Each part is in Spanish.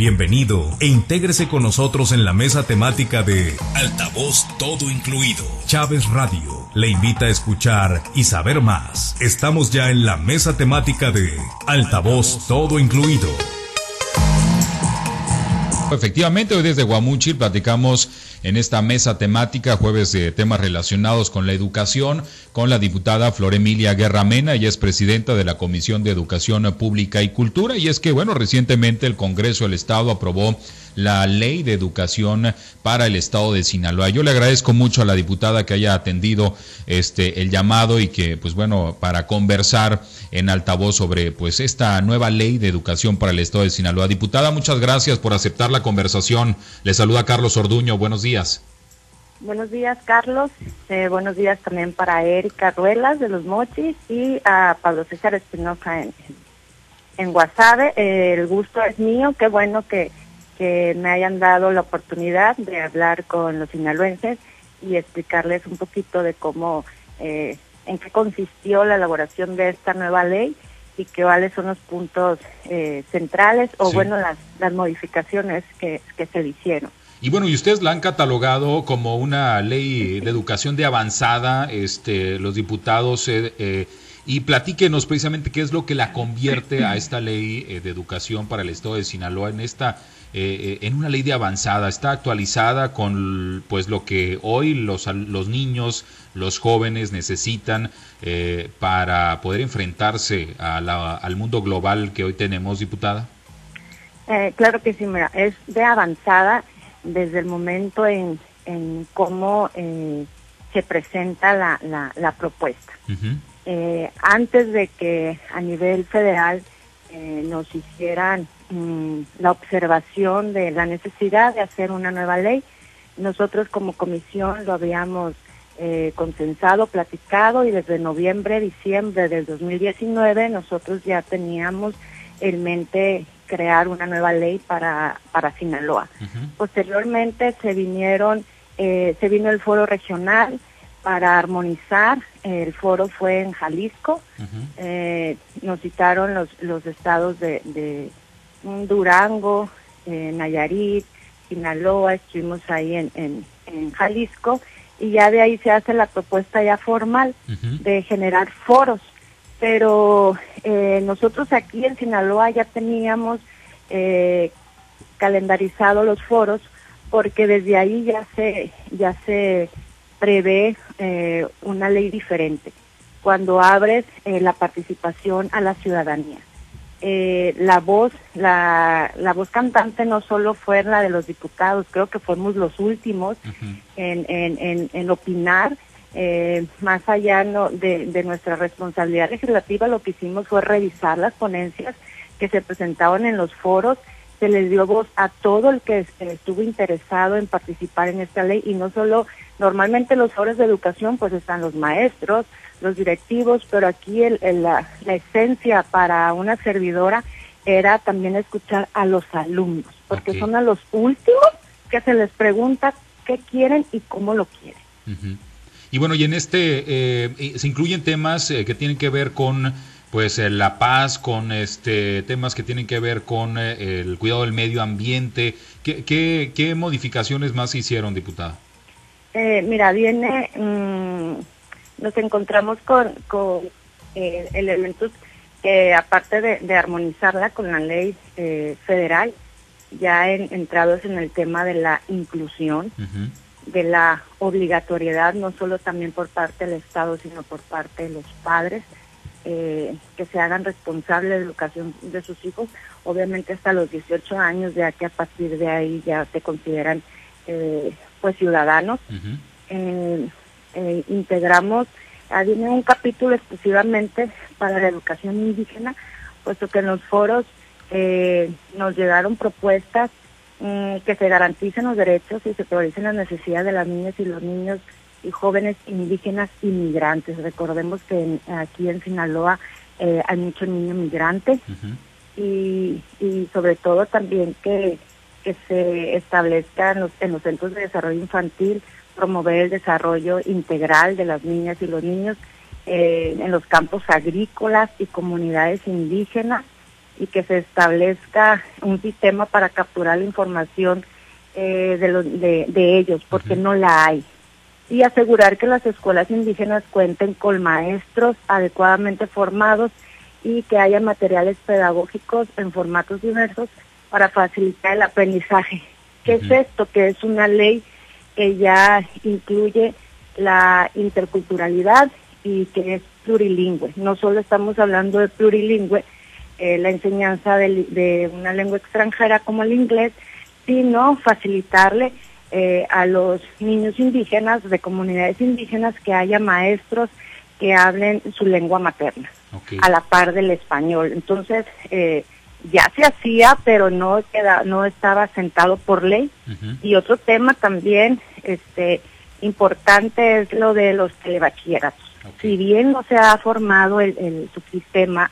Bienvenido e intégrese con nosotros en la mesa temática de Altavoz Todo Incluido. Chávez Radio le invita a escuchar y saber más. Estamos ya en la mesa temática de Altavoz Todo Incluido. Efectivamente, hoy desde Guamuchil platicamos en esta mesa temática, jueves de temas relacionados con la educación, con la diputada Flor Emilia Guerra Mena, ella es presidenta de la Comisión de Educación Pública y Cultura, y es que, bueno, recientemente el Congreso del Estado aprobó la ley de educación para el estado de Sinaloa. Yo le agradezco mucho a la diputada que haya atendido este el llamado y que pues bueno, para conversar en altavoz sobre pues esta nueva ley de educación para el estado de Sinaloa. Diputada, muchas gracias por aceptar la conversación. Le saluda Carlos Orduño. Buenos días. Buenos días, Carlos. Eh, buenos días también para Erika Ruelas de Los Mochis y a Pablo César Espinosa en, en Guasave. Eh, el gusto es mío. Qué bueno que que me hayan dado la oportunidad de hablar con los sinaloenses y explicarles un poquito de cómo, eh, en qué consistió la elaboración de esta nueva ley y cuáles son los puntos eh, centrales o, bueno, las, las modificaciones que, que se le hicieron. Y bueno, y ustedes la han catalogado como una ley de educación de avanzada, este, los diputados, eh, eh y platíquenos precisamente qué es lo que la convierte a esta ley de educación para el Estado de Sinaloa en esta eh, eh, en una ley de avanzada, está actualizada con pues lo que hoy los, los niños, los jóvenes necesitan eh, para poder enfrentarse al mundo global que hoy tenemos, diputada. claro que sí, mira, es de avanzada desde el momento en, en cómo se presenta la, la, propuesta. antes de que a nivel federal nos hicieran Mm, la observación de la necesidad de hacer una nueva ley. Nosotros como comisión lo habíamos eh, consensado, platicado y desde noviembre, diciembre del 2019 nosotros ya teníamos en mente crear una nueva ley para, para Sinaloa. Posteriormente se vinieron, eh, se vino el foro regional para armonizar, el foro fue en Jalisco, eh, nos citaron los, los estados de, Durango, Nayarit, Sinaloa, estuvimos ahí en, en, Jalisco y ya de ahí se hace la propuesta ya formal de generar foros. Pero eh, nosotros aquí en Sinaloa ya teníamos eh, calendarizado los foros porque desde ahí ya se ya se prevé eh, una ley diferente. Cuando abres la participación a la ciudadanía eh, la voz, la, la, voz cantante no solo fue la de los diputados, creo que fuimos los últimos en, en, en, opinar. Eh, más allá de, de, nuestra responsabilidad legislativa, lo que hicimos fue revisar las ponencias que se presentaban en los foros. Se les dio voz a todo el que estuvo interesado en participar en esta ley y no solo, normalmente los foros de educación pues están los maestros, los directivos, pero aquí el, la, esencia para una servidora era también escuchar a los alumnos, porque son a los últimos que se les pregunta qué quieren y cómo lo quieren. Y bueno, y en este eh, se incluyen temas eh, que tienen que ver con pues eh, la paz, con este temas que tienen que ver con el cuidado del medio ambiente. ¿Qué, qué, qué modificaciones más se hicieron, diputada? mira, viene... Mm, nos encontramos con, con eh, elementos que aparte de, armonizarla con la ley eh, federal, ya en, entrados en el tema de la inclusión, de la obligatoriedad, no solo también por parte del Estado, sino por parte de los padres, eh, que se hagan responsables de la educación de sus hijos, obviamente hasta los 18 años, ya que a partir de ahí ya se consideran pues ciudadanos. Eh, integramos, viene un capítulo exclusivamente para la educación indígena, puesto que en los foros eh, nos llegaron propuestas mm, que se garanticen los derechos y se prioricen las necesidades de las niñas y los niños y jóvenes indígenas inmigrantes. Recordemos que aquí en Sinaloa eh, hay muchos niños migrantes y, y sobre todo también que, que se establezca los, en los centros de desarrollo infantil promover el desarrollo integral de las niñas y los niños eh, en los campos agrícolas y comunidades indígenas y que se establezca un sistema para capturar la información eh, de, de, ellos, porque no la hay. Y asegurar que las escuelas indígenas cuenten con maestros adecuadamente formados y que haya materiales pedagógicos en formatos diversos para facilitar el aprendizaje. ¿Qué es esto? Que es una ley que ya incluye la interculturalidad y que es plurilingüe. No solo estamos hablando de plurilingüe, eh, la enseñanza de, una lengua extranjera como el inglés, sino facilitarle eh, a los niños indígenas de comunidades indígenas que haya maestros que hablen su lengua materna, a la par del español. Entonces, eh, ya se hacía, pero no queda, no estaba sentado por ley. Y otro tema también, este, importante es lo de los telebachilleratos. Si bien no se ha formado el, el subsistema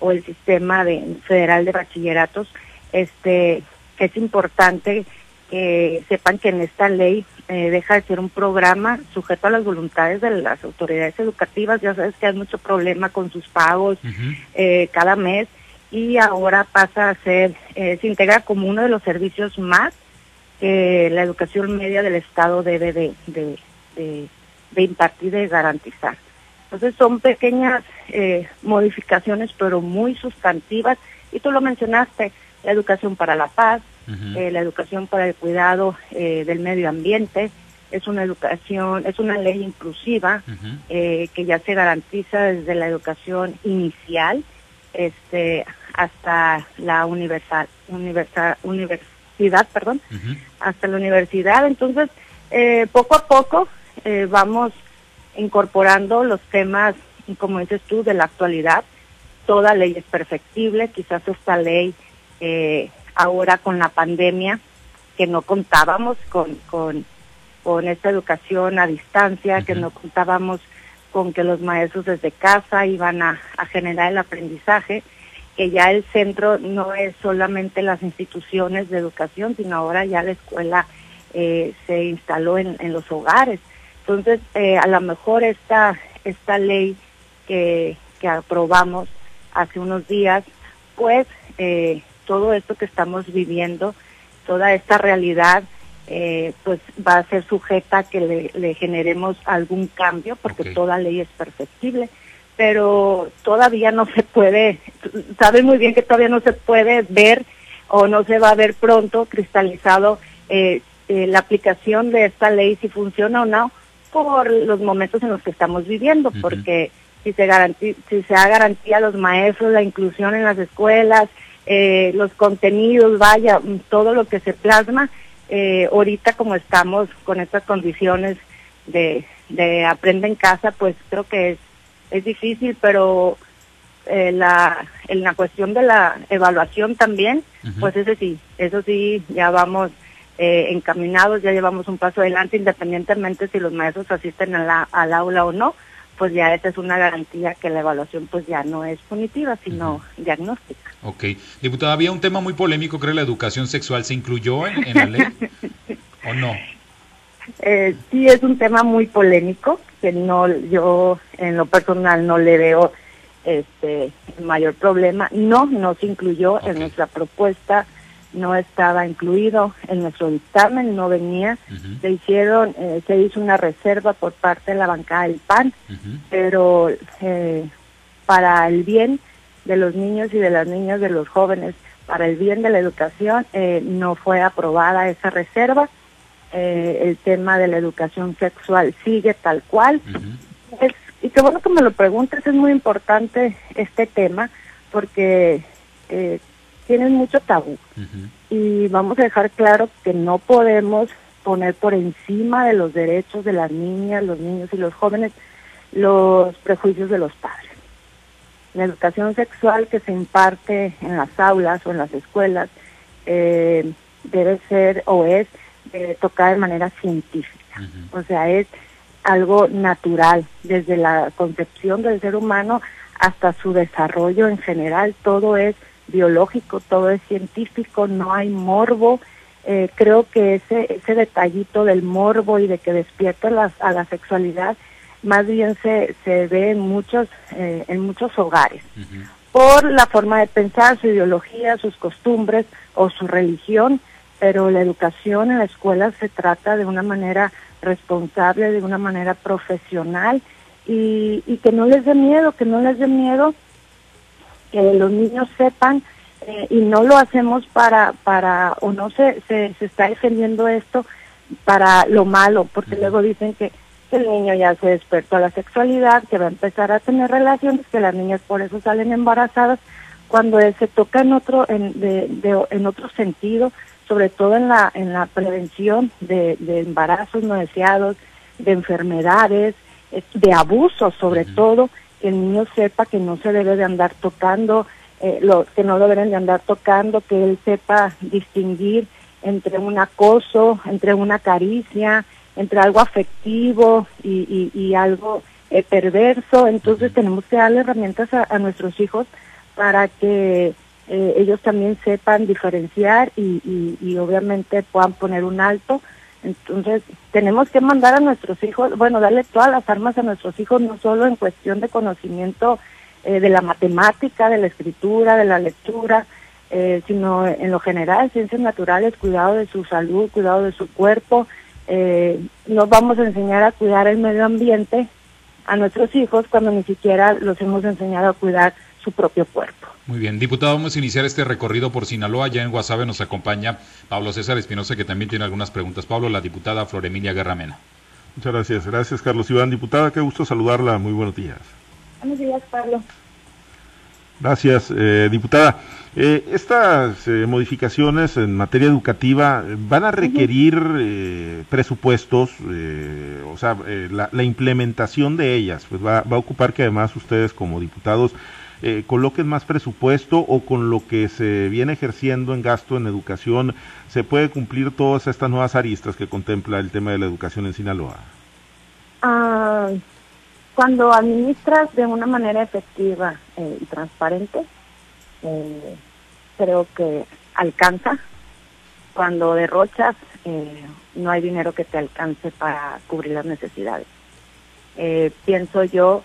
o el sistema de, federal de bachilleratos, este, es importante que sepan que en esta ley eh, deja de ser un programa sujeto a las voluntades de las autoridades educativas. Ya sabes que hay mucho problema con sus pagos eh, cada mes y ahora pasa a ser, eh, se integra como uno de los servicios más que la educación media del Estado debe de, de, de, impartir y garantizar. Entonces son pequeñas eh, modificaciones, pero muy sustantivas. Y tú lo mencionaste, la educación para la paz, eh, la educación para el cuidado del medio ambiente, es una educación, es una ley inclusiva que ya se garantiza desde la educación inicial este hasta la universal, universal universidad, perdón, hasta la universidad. Entonces, eh, poco a poco eh, vamos incorporando los temas, como dices tú, de la actualidad. Toda ley es perfectible, quizás esta ley eh, ahora con la pandemia, que no contábamos con, con, con esta educación a distancia, que no contábamos con que los maestros desde casa iban a, generar el aprendizaje, que ya el centro no es solamente las instituciones de educación, sino ahora ya la escuela eh, se instaló en, los hogares. Entonces, eh, a lo mejor esta, esta ley que, que aprobamos hace unos días, pues eh, todo esto que estamos viviendo, toda esta realidad eh, pues va a ser sujeta a que le, generemos algún cambio, porque toda ley es perfectible, pero todavía no se puede, saben muy bien que todavía no se puede ver o no se va a ver pronto cristalizado eh, eh, la aplicación de esta ley, si funciona o no, por los momentos en los que estamos viviendo, porque si se, si se da garantía a los maestros, la inclusión en las escuelas, los contenidos, vaya, todo lo que se plasma, eh, ahorita como estamos con estas condiciones de, de aprende en casa, pues creo que es, es difícil, pero eh, la, en la cuestión de la evaluación también, pues ese sí, eso sí, ya vamos eh, encaminados, ya llevamos un paso adelante, independientemente si los maestros asisten a la, al aula o no, pues ya esa es una garantía que la evaluación pues ya no es punitiva, sino diagnóstica. Ok. Diputada, había un tema muy polémico, creo, la educación sexual. ¿Se incluyó en, la ley o no? Eh, sí, es un tema muy polémico, que no yo en lo personal no le veo este mayor problema. No, no se incluyó en nuestra propuesta no estaba incluido en nuestro dictamen, no venía. Se hicieron, eh, se hizo una reserva por parte de la bancada del PAN, pero eh, para el bien de los niños y de las niñas, de los jóvenes, para el bien de la educación, eh, no fue aprobada esa reserva. El tema de la educación sexual sigue tal cual. y qué bueno que me lo preguntes, es muy importante este tema porque tienen mucho tabú. Y vamos a dejar claro que no podemos poner por encima de los derechos de las niñas, los niños y los jóvenes los prejuicios de los padres. La educación sexual que se imparte en las aulas o en las escuelas eh, debe ser o es tocada de manera científica. O sea, es algo natural, desde la concepción del ser humano hasta su desarrollo en general, todo es biológico, todo es científico, no hay morbo. Eh, creo que ese, ese detallito del morbo y de que despierta a la sexualidad más bien se, se ve en muchos, eh, en muchos hogares. por la forma de pensar, su ideología, sus costumbres o su religión, pero la educación en la escuela se trata de una manera responsable, de una manera profesional y, y que no les dé miedo, que no les dé miedo que los niños sepan eh, y no lo hacemos para, para o no se, se, se está defendiendo esto para lo malo, porque luego dicen que, el niño ya se despertó a la sexualidad, que va a empezar a tener relaciones, que las niñas por eso salen embarazadas, cuando se toca en otro, en, de, en otro sentido, sobre todo en la, en la prevención de, de embarazos no deseados, de enfermedades, eh, de abusos sobre todo, que el niño sepa que no se debe de andar tocando, eh, lo, que no deben de andar tocando, que él sepa distinguir entre un acoso, entre una caricia, entre algo afectivo y, y, algo eh, perverso. Entonces tenemos que darle herramientas a, nuestros hijos para que eh, ellos también sepan diferenciar y, y, obviamente puedan poner un alto. Entonces tenemos que mandar a nuestros hijos, bueno, darle todas las armas a nuestros hijos, no solo en cuestión de conocimiento eh, de la matemática, de la escritura, de la lectura, eh, sino en lo general, ciencias naturales, cuidado de su salud, cuidado de su cuerpo. Nos vamos a enseñar a cuidar el medio ambiente a nuestros hijos cuando ni siquiera los hemos enseñado a cuidar su propio cuerpo. Muy bien, diputado, vamos a iniciar este recorrido por Sinaloa. Ya en Guasave nos acompaña Pablo César Espinosa, que también tiene algunas preguntas. Pablo, la diputada Floremilia Guerramena. Muchas gracias. Gracias, Carlos Iván. Diputada, qué gusto saludarla. Muy buenos días. Buenos días, Pablo. Gracias, eh, diputada. Eh, estas eh, modificaciones en materia educativa van a requerir eh, presupuestos, o sea, la, implementación de ellas, pues va, va, a ocupar que además ustedes como diputados coloquen más presupuesto o con lo que se viene ejerciendo en gasto en educación, ¿se puede cumplir todas estas nuevas aristas que contempla el tema de la educación en Sinaloa? Ah, cuando administras de una manera efectiva y transparente, eh, creo que alcanza. Cuando derrochas, eh, no hay dinero que te alcance para cubrir las necesidades. Eh, pienso yo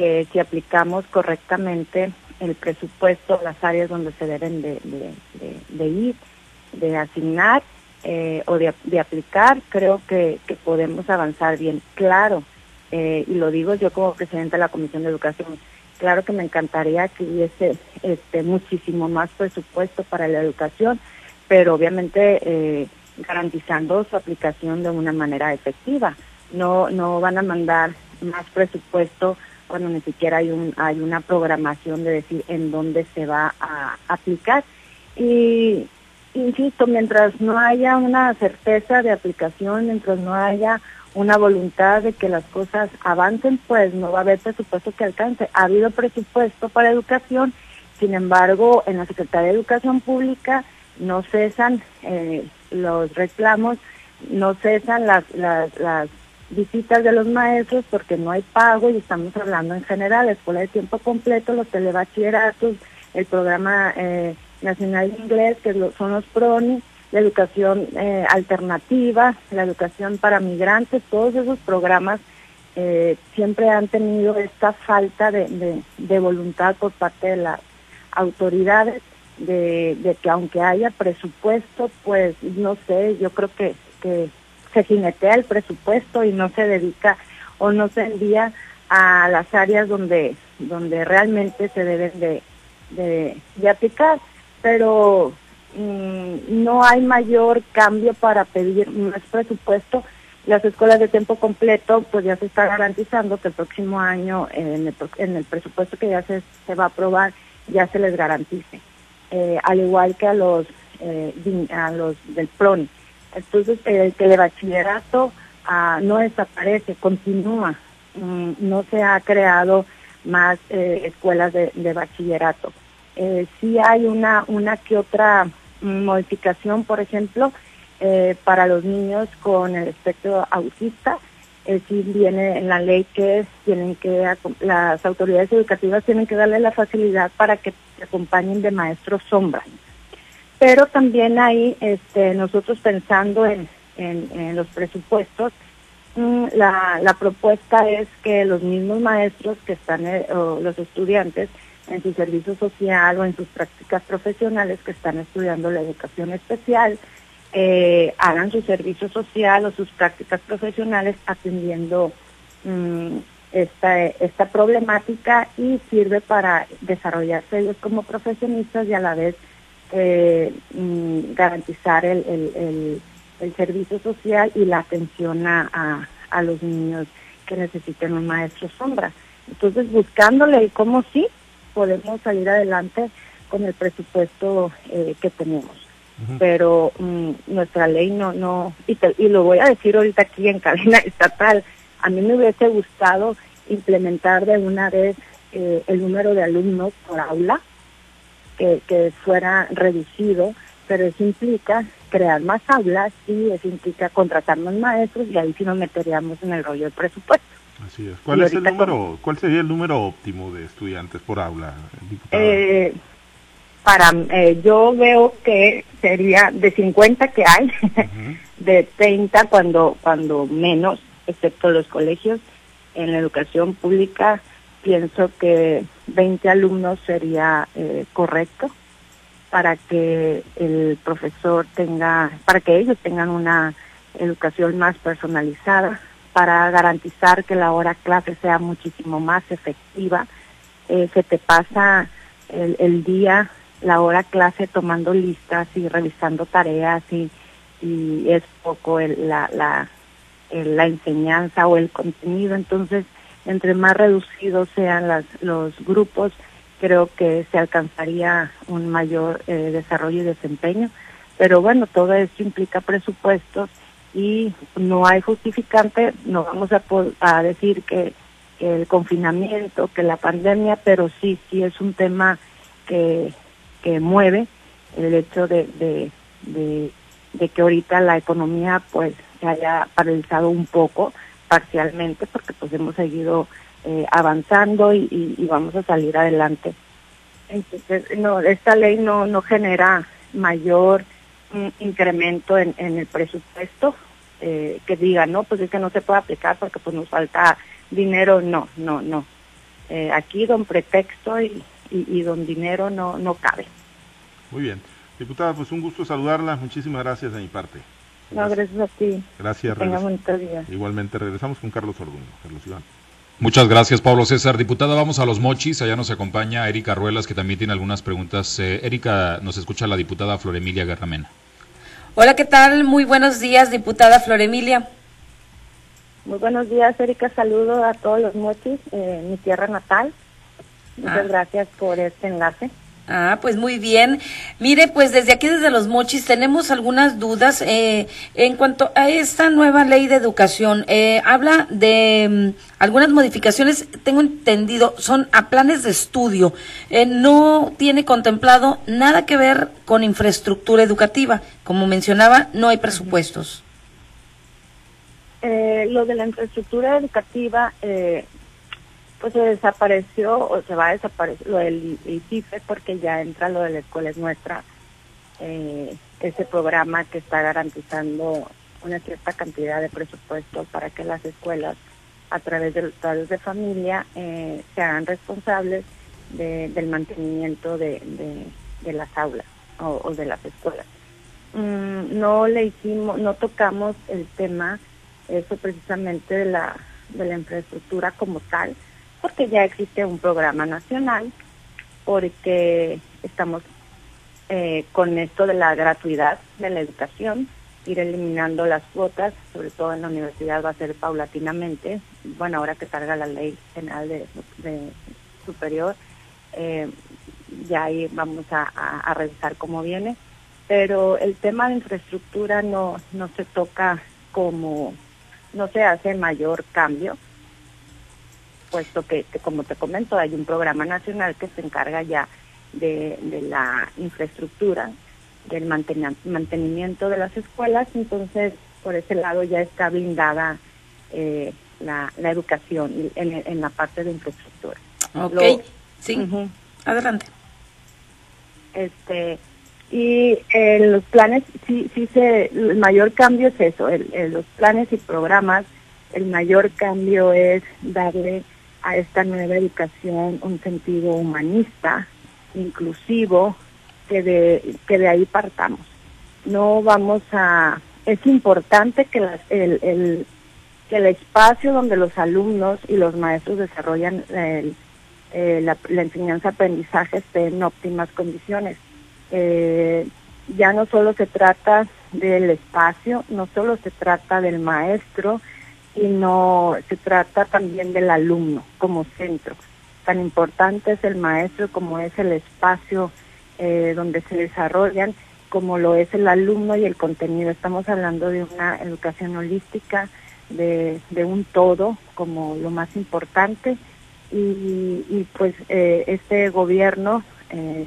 que si aplicamos correctamente el presupuesto, las áreas donde se deben de, ir, de asignar eh, o de, aplicar, creo que, podemos avanzar bien. Claro, y lo digo yo como presidenta de la Comisión de Educación, Claro que me encantaría que hubiese este, muchísimo más presupuesto para la educación, pero obviamente eh, garantizando su aplicación de una manera efectiva. No, no van a mandar más presupuesto cuando ni siquiera hay, un, hay una programación de decir en dónde se va a aplicar. Y insisto, mientras no haya una certeza de aplicación, mientras no haya una voluntad de que las cosas avancen, pues no va a haber presupuesto que alcance. Ha habido presupuesto para educación, sin embargo, en la Secretaría de Educación Pública no cesan eh, los reclamos, no cesan las, las, las visitas de los maestros porque no hay pago y estamos hablando en general, escuela de tiempo completo, los telebachilleratos, el programa eh, nacional de inglés, que son los PRONI, la educación eh, alternativa, la educación para migrantes, todos esos programas eh, siempre han tenido esta falta de, de, voluntad por parte de las autoridades de, de, que aunque haya presupuesto, pues no sé, yo creo que, que se jinetea el presupuesto y no se dedica o no se envía a las áreas donde, donde realmente se deben de, de, aplicar. Pero Mm, no hay mayor cambio para pedir más presupuesto. Las escuelas de tiempo completo, pues ya se está garantizando que el próximo año, en el, en el presupuesto que ya se, se va a aprobar, ya se les garantice. Eh, al igual que a los, eh, a los del PRONI. Entonces, el que el bachillerato ah, no desaparece, continúa. Mm, no se ha creado más eh, escuelas de, de bachillerato. Eh, sí hay una, una que otra modificación, por ejemplo, eh, para los niños con el espectro autista. Eh, sí viene en la ley que tienen que las autoridades educativas tienen que darle la facilidad para que se acompañen de maestros sombra. Pero también ahí este, nosotros pensando en, los presupuestos, mm, la, la propuesta es que los mismos maestros que están, eh, o los estudiantes, en su servicio social o en sus prácticas profesionales que están estudiando la educación especial, eh, hagan su servicio social o sus prácticas profesionales atendiendo mm, esta, esta problemática y sirve para desarrollarse ellos como profesionistas y a la vez eh, mm, garantizar el, el, el, servicio social y la atención a, a, los niños que necesiten un maestro sombra. Entonces, buscándole y cómo sí podemos salir adelante con el presupuesto eh, que tenemos. Pero mm, nuestra ley no, no y, y lo voy a decir ahorita aquí en cadena estatal, a mí me hubiese gustado implementar de una vez eh, el número de alumnos por aula, que, que fuera reducido, pero eso implica crear más aulas y eso implica contratar más maestros y ahí sí nos meteríamos en el rollo del presupuesto. Así es. ¿Cuál es el número, cuál sería el número óptimo de estudiantes por aula? Eh, para eh, yo veo que sería de 50 que hay, de 30 cuando cuando menos, excepto los colegios en la educación pública pienso que 20 alumnos sería eh, correcto para que el profesor tenga, para que ellos tengan una educación más personalizada, para garantizar que la hora clase sea muchísimo más efectiva. Eh, se te pasa el, día, la hora clase tomando listas y revisando tareas y, y es poco la, la, la enseñanza o el contenido. Entonces, entre más reducidos sean los grupos, creo que se alcanzaría un mayor eh, desarrollo y desempeño. Pero bueno, todo esto implica presupuestos y no hay justificante, no vamos a, decir que, el confinamiento, que la pandemia, pero sí, sí es un tema que, que mueve el hecho de, de, de, de que ahorita la economía pues se haya paralizado un poco, parcialmente, porque pues hemos seguido eh, avanzando y, vamos a salir adelante. Entonces, no, esta ley no, no genera mayor mm, incremento en, el presupuesto, eh, que diga, no, pues es que no se puede aplicar porque pues nos falta dinero, no, no, no. Eh, aquí don pretexto y, y, don dinero no, no cabe. Muy bien. Diputada, pues un gusto saludarla. Muchísimas gracias de mi parte. No, gracias a ti. Gracias. día. Igualmente regresamos con Carlos Orduño. Carlos Iván. Muchas gracias, Pablo César. Diputada, vamos a los mochis. Allá nos acompaña Erika Ruelas, que también tiene algunas preguntas. Eh, Erika, nos escucha la diputada Floremilia Garramena. Hola, ¿qué tal? Muy buenos días, diputada Floremilia. Muy buenos días, Erika. Saludo a todos los mochis, eh, mi tierra natal. Muchas ah. gracias por este enlace. Ah, pues muy bien. Mire, pues desde aquí, desde los mochis, tenemos algunas dudas eh, en cuanto a esta nueva ley de educación. Eh, habla de mm, algunas modificaciones, tengo entendido, son a planes de estudio. Eh, no tiene contemplado nada que ver con infraestructura educativa. Como mencionaba, no hay presupuestos. lo de la infraestructura educativa, pues se desapareció o se va a desaparecer lo del ICIFE porque ya entra lo de la escuela es nuestra, eh, ese programa que está garantizando una cierta cantidad de presupuesto para que las escuelas a través de los padres de familia eh, se hagan responsables del mantenimiento de, de, las aulas o, de las escuelas. Mm, no le hicimos, no tocamos el tema, eso precisamente de la, de la infraestructura como tal, porque ya existe un programa nacional, porque estamos eh, con esto de la gratuidad de la educación, ir eliminando las cuotas, sobre todo en la universidad va a ser paulatinamente, bueno, ahora que salga la ley general de, superior, eh, ya ahí vamos a, a, revisar cómo viene, pero el tema de infraestructura no, no se toca como, no se hace mayor cambio, puesto que, como te comento, hay un programa nacional que se encarga ya de, la infraestructura, del mantenimiento de las escuelas, entonces por ese lado ya está blindada eh, la, educación en, la parte de infraestructura. Ok, sí, adelante. Este, y en eh, los planes, sí, sí se, el mayor cambio es eso, los planes y programas, el mayor cambio es darle a esta nueva educación un sentido humanista, inclusivo, que de, que de ahí partamos. No vamos a... Es importante que el, que el espacio donde los alumnos y los maestros desarrollan la, enseñanza-aprendizaje esté en óptimas condiciones. Eh, ya no solo se trata del espacio, no solo se trata del maestro, sino se trata también del alumno como centro. Tan importante es el maestro como es el espacio eh, donde se desarrollan, como lo es el alumno y el contenido. Estamos hablando de una educación holística, de, de un todo como lo más importante y, pues eh, este gobierno eh,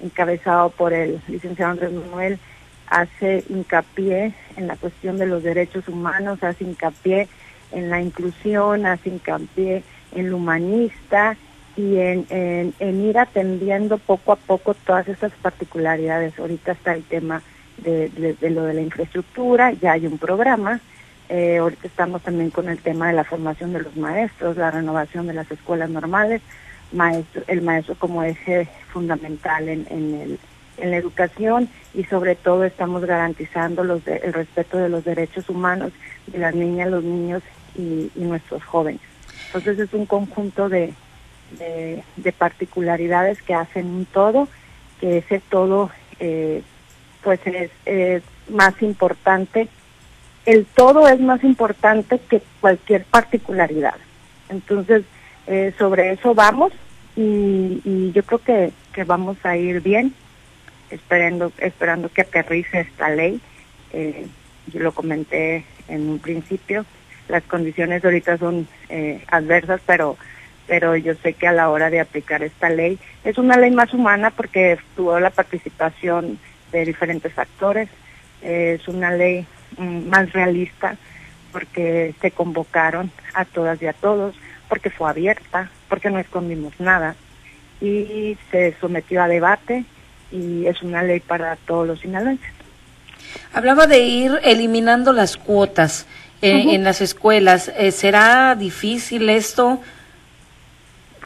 encabezado por el licenciado Andrés Manuel hace hincapié en la cuestión de los derechos humanos, hace hincapié en la inclusión, hace hincapié en lo humanista y en, en, ir atendiendo poco a poco todas esas particularidades. Ahorita está el tema de, de lo de la infraestructura, ya hay un programa, eh, ahorita estamos también con el tema de la formación de los maestros, la renovación de las escuelas normales, maestro, el maestro como eje fundamental en, el, en la educación y sobre todo estamos garantizando los el respeto de los derechos humanos de las niñas, los niños y, nuestros jóvenes. Entonces es un conjunto de, de, particularidades que hacen un todo, que ese todo eh, pues es, más importante el todo es más importante que cualquier particularidad. Entonces, eh, sobre eso vamos y, yo creo que, que, vamos a ir bien, esperando, esperando que aterrice esta ley. Eh, yo lo comenté en un principio, las condiciones ahorita son eh, adversas, pero pero yo sé que a la hora de aplicar esta ley es una ley más humana porque tuvo la participación de diferentes actores, es una ley Mm, más realista porque se convocaron a todas y a todos, porque fue abierta, porque no escondimos nada y se sometió a debate y es una ley para todos los sinaloenses. Hablaba de ir eliminando las cuotas eh, en las escuelas. Eh, ¿Será difícil esto?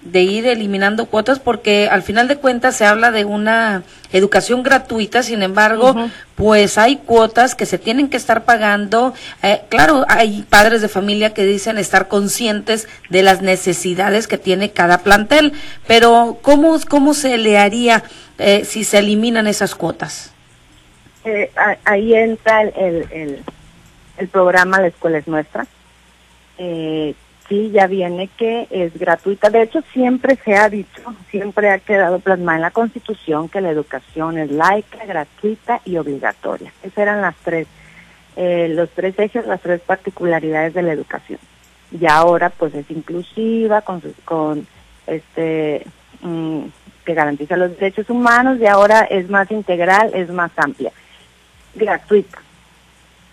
de ir eliminando cuotas porque al final de cuentas se habla de una educación gratuita, sin embargo, pues hay cuotas que se tienen que estar pagando. Eh, claro, hay padres de familia que dicen estar conscientes de las necesidades que tiene cada plantel, pero ¿cómo, cómo se le haría eh, si se eliminan esas cuotas? Eh, ahí entra el, el, el, programa La Escuela es Nuestra. Eh, sí, ya viene que es gratuita. De hecho, siempre se ha dicho, siempre ha quedado plasmada en la Constitución que la educación es laica, gratuita y obligatoria. Esas eran las tres, eh, los tres ejes, las tres particularidades de la educación. Y ahora, pues, es inclusiva, con, con este, mm, que garantiza los derechos humanos y ahora es más integral, es más amplia, gratuita.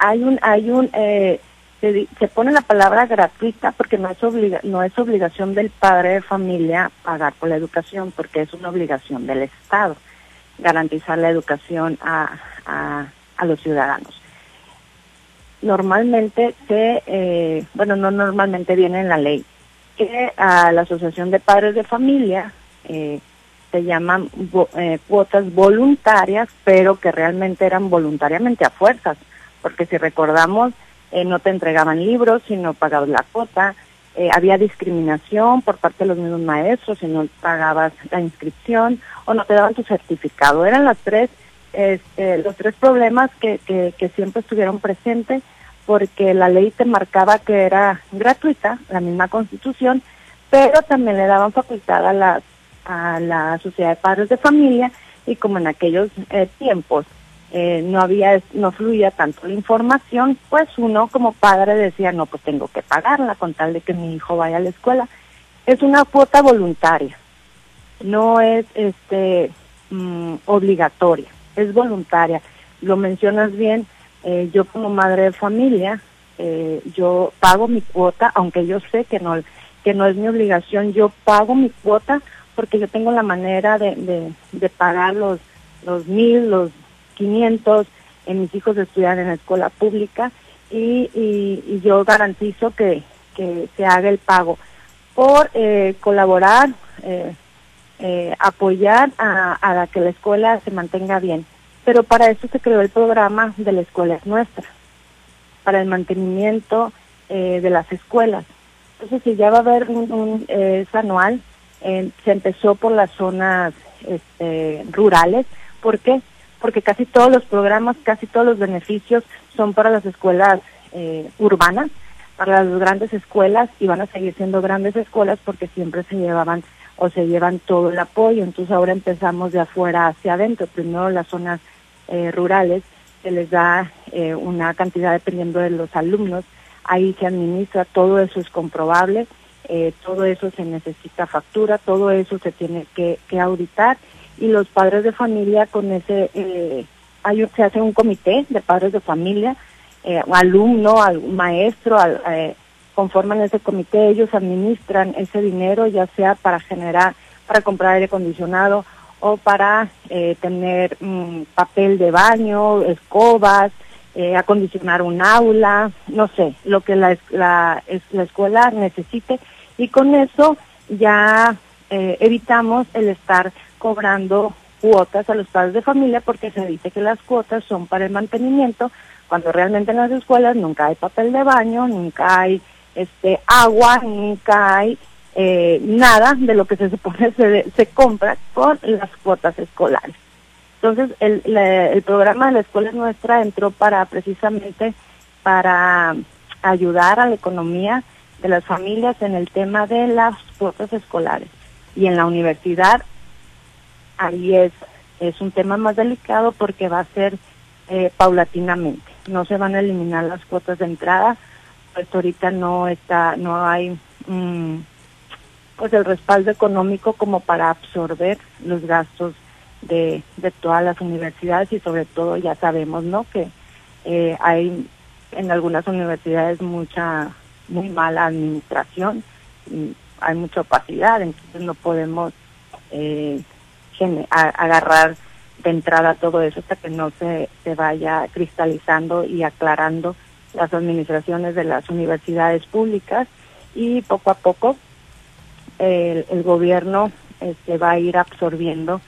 Hay un, hay un, eh, se, pone la palabra gratuita porque no es, obliga, no es obligación del padre de familia pagar por la educación, porque es una obligación del Estado garantizar la educación a, a, los ciudadanos. Normalmente se, eh, bueno, no normalmente viene en la ley, que a la Asociación de Padres de Familia eh, se llaman eh, cuotas voluntarias, pero que realmente eran voluntariamente a fuerzas, porque si recordamos, eh, no te entregaban libros si no pagabas la cuota, eh, había discriminación por parte de los mismos maestros si no pagabas la inscripción o no te daban tu certificado. Eran las tres, este, los tres problemas que, que, siempre estuvieron presentes porque la ley te marcaba que era gratuita, la misma constitución, pero también le daban facultad a la, a la sociedad de padres de familia y como en aquellos eh, tiempos eh, no había, no fluía tanto la información, pues uno como padre decía, no, pues tengo que pagarla con tal de que mi hijo vaya a la escuela. Es una cuota voluntaria, no es este mm, obligatoria, es voluntaria. Lo mencionas bien, eh, yo como madre de familia, eh, yo pago mi cuota, aunque yo sé que no, que no es mi obligación, yo pago mi cuota porque yo tengo la manera de, de, de pagar los, los mil, los 500, en mis hijos estudian en la escuela pública y, yo garantizo que, se haga el pago. por eh, colaborar, apoyar a, que la escuela se mantenga bien. Pero para eso se creó el programa de la escuela es nuestra, para el mantenimiento de las escuelas. Entonces, si ya va a haber un, es anual, se empezó por las zonas este, rurales. ¿Por qué? Porque casi todos los programas, casi todos los beneficios son para las escuelas eh, urbanas, para las grandes escuelas y van a seguir siendo grandes escuelas porque siempre se llevaban o se llevan todo el apoyo. Entonces ahora empezamos de afuera hacia adentro. Primero las zonas eh, rurales se les da eh, una cantidad dependiendo de los alumnos. Ahí se administra, todo eso es comprobable todo eso se necesita factura, todo eso se tiene que, auditar y los padres de familia con ese, eh, hay, se hace un comité de padres de familia, eh, alumno, al, maestro, al, eh, conforman ese comité, ellos administran ese dinero ya sea para generar, para comprar aire acondicionado o para tener mm, papel de baño, escobas, acondicionar un aula, no sé, lo que la, la, la escuela necesite. Y con eso ya eh, evitamos el estar cobrando cuotas a los padres de familia porque se dice que las cuotas son para el mantenimiento cuando realmente en las escuelas nunca hay papel de baño, nunca hay este agua, nunca hay eh, nada de lo que se supone se, se compra con las cuotas escolares. Entonces el, el programa de la escuela nuestra entró para precisamente para ayudar a la economía de las familias en el tema de las cuotas escolares. Y en la universidad, ahí es, es un tema más delicado porque va a ser eh, paulatinamente. No se van a eliminar las cuotas de entrada, pues ahorita no está, no hay mm, pues el respaldo económico como para absorber los gastos de, de todas las universidades y sobre todo ya sabemos, ¿no? Que eh, hay en algunas universidades mucha muy mala administración, hay mucha opacidad, entonces no podemos eh, agarrar de entrada todo eso hasta que no se, se vaya cristalizando y aclarando las administraciones de las universidades públicas y poco a poco el, gobierno este, va a ir absorbiendo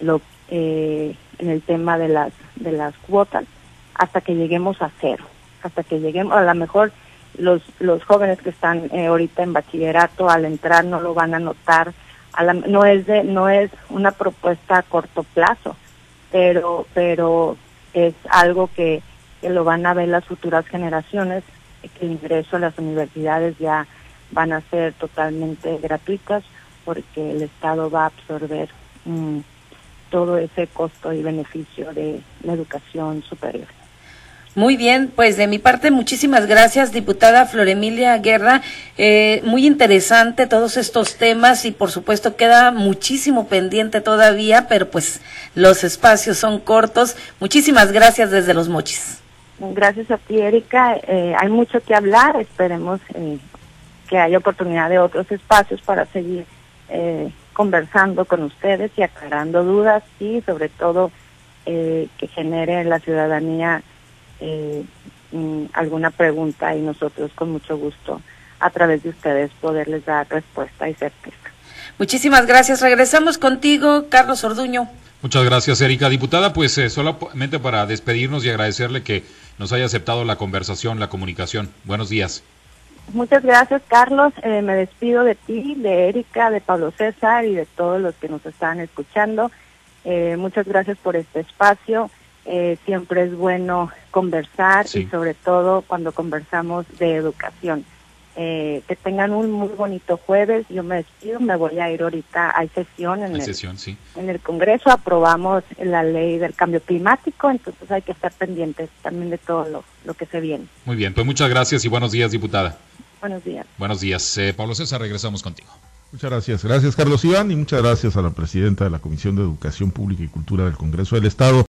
lo eh, en el tema de las de las cuotas hasta que lleguemos a cero hasta que lleguemos a lo mejor los, los jóvenes que están eh, ahorita en bachillerato al entrar no lo van a notar, no es de, no es una propuesta a corto plazo, pero, pero es algo que, que lo van a ver las futuras generaciones, que el ingreso a las universidades ya van a ser totalmente gratuitas porque el Estado va a absorber mm, todo ese costo y beneficio de la educación superior. Muy bien, pues de mi parte muchísimas gracias, diputada Floremilia Guerra. Eh, muy interesante todos estos temas y por supuesto queda muchísimo pendiente todavía, pero pues los espacios son cortos. Muchísimas gracias desde Los Mochis. Gracias a ti, Erika. Eh, hay mucho que hablar. Esperemos eh, que haya oportunidad de otros espacios para seguir conversando con ustedes y aclarando dudas y sobre todo que genere la ciudadanía eh, mm, alguna pregunta y nosotros con mucho gusto a través de ustedes poderles dar respuesta y certeza. Muchísimas gracias. Regresamos contigo, Carlos Orduño. Muchas gracias, Erika. Diputada, pues eh, solamente para despedirnos y agradecerle que nos haya aceptado la conversación, la comunicación. Buenos días. Muchas gracias, Carlos. Eh, me despido de ti, de Erika, de Pablo César y de todos los que nos están escuchando. Eh, muchas gracias por este espacio. Eh, siempre es bueno conversar y sobre todo cuando conversamos de educación. Eh, que tengan un muy bonito jueves. Yo me despido, me voy a ir ahorita. Hay sesión en, el, en el Congreso, aprobamos la ley del cambio climático, entonces hay que estar pendientes también de todo lo, lo que se viene. Muy bien, pues muchas gracias y buenos días, diputada. Buenos días. Buenos días. Eh, Pablo César, regresamos contigo. Muchas gracias. Gracias, Carlos Iván, y muchas gracias a la presidenta de la Comisión de Educación Pública y Cultura del Congreso del Estado.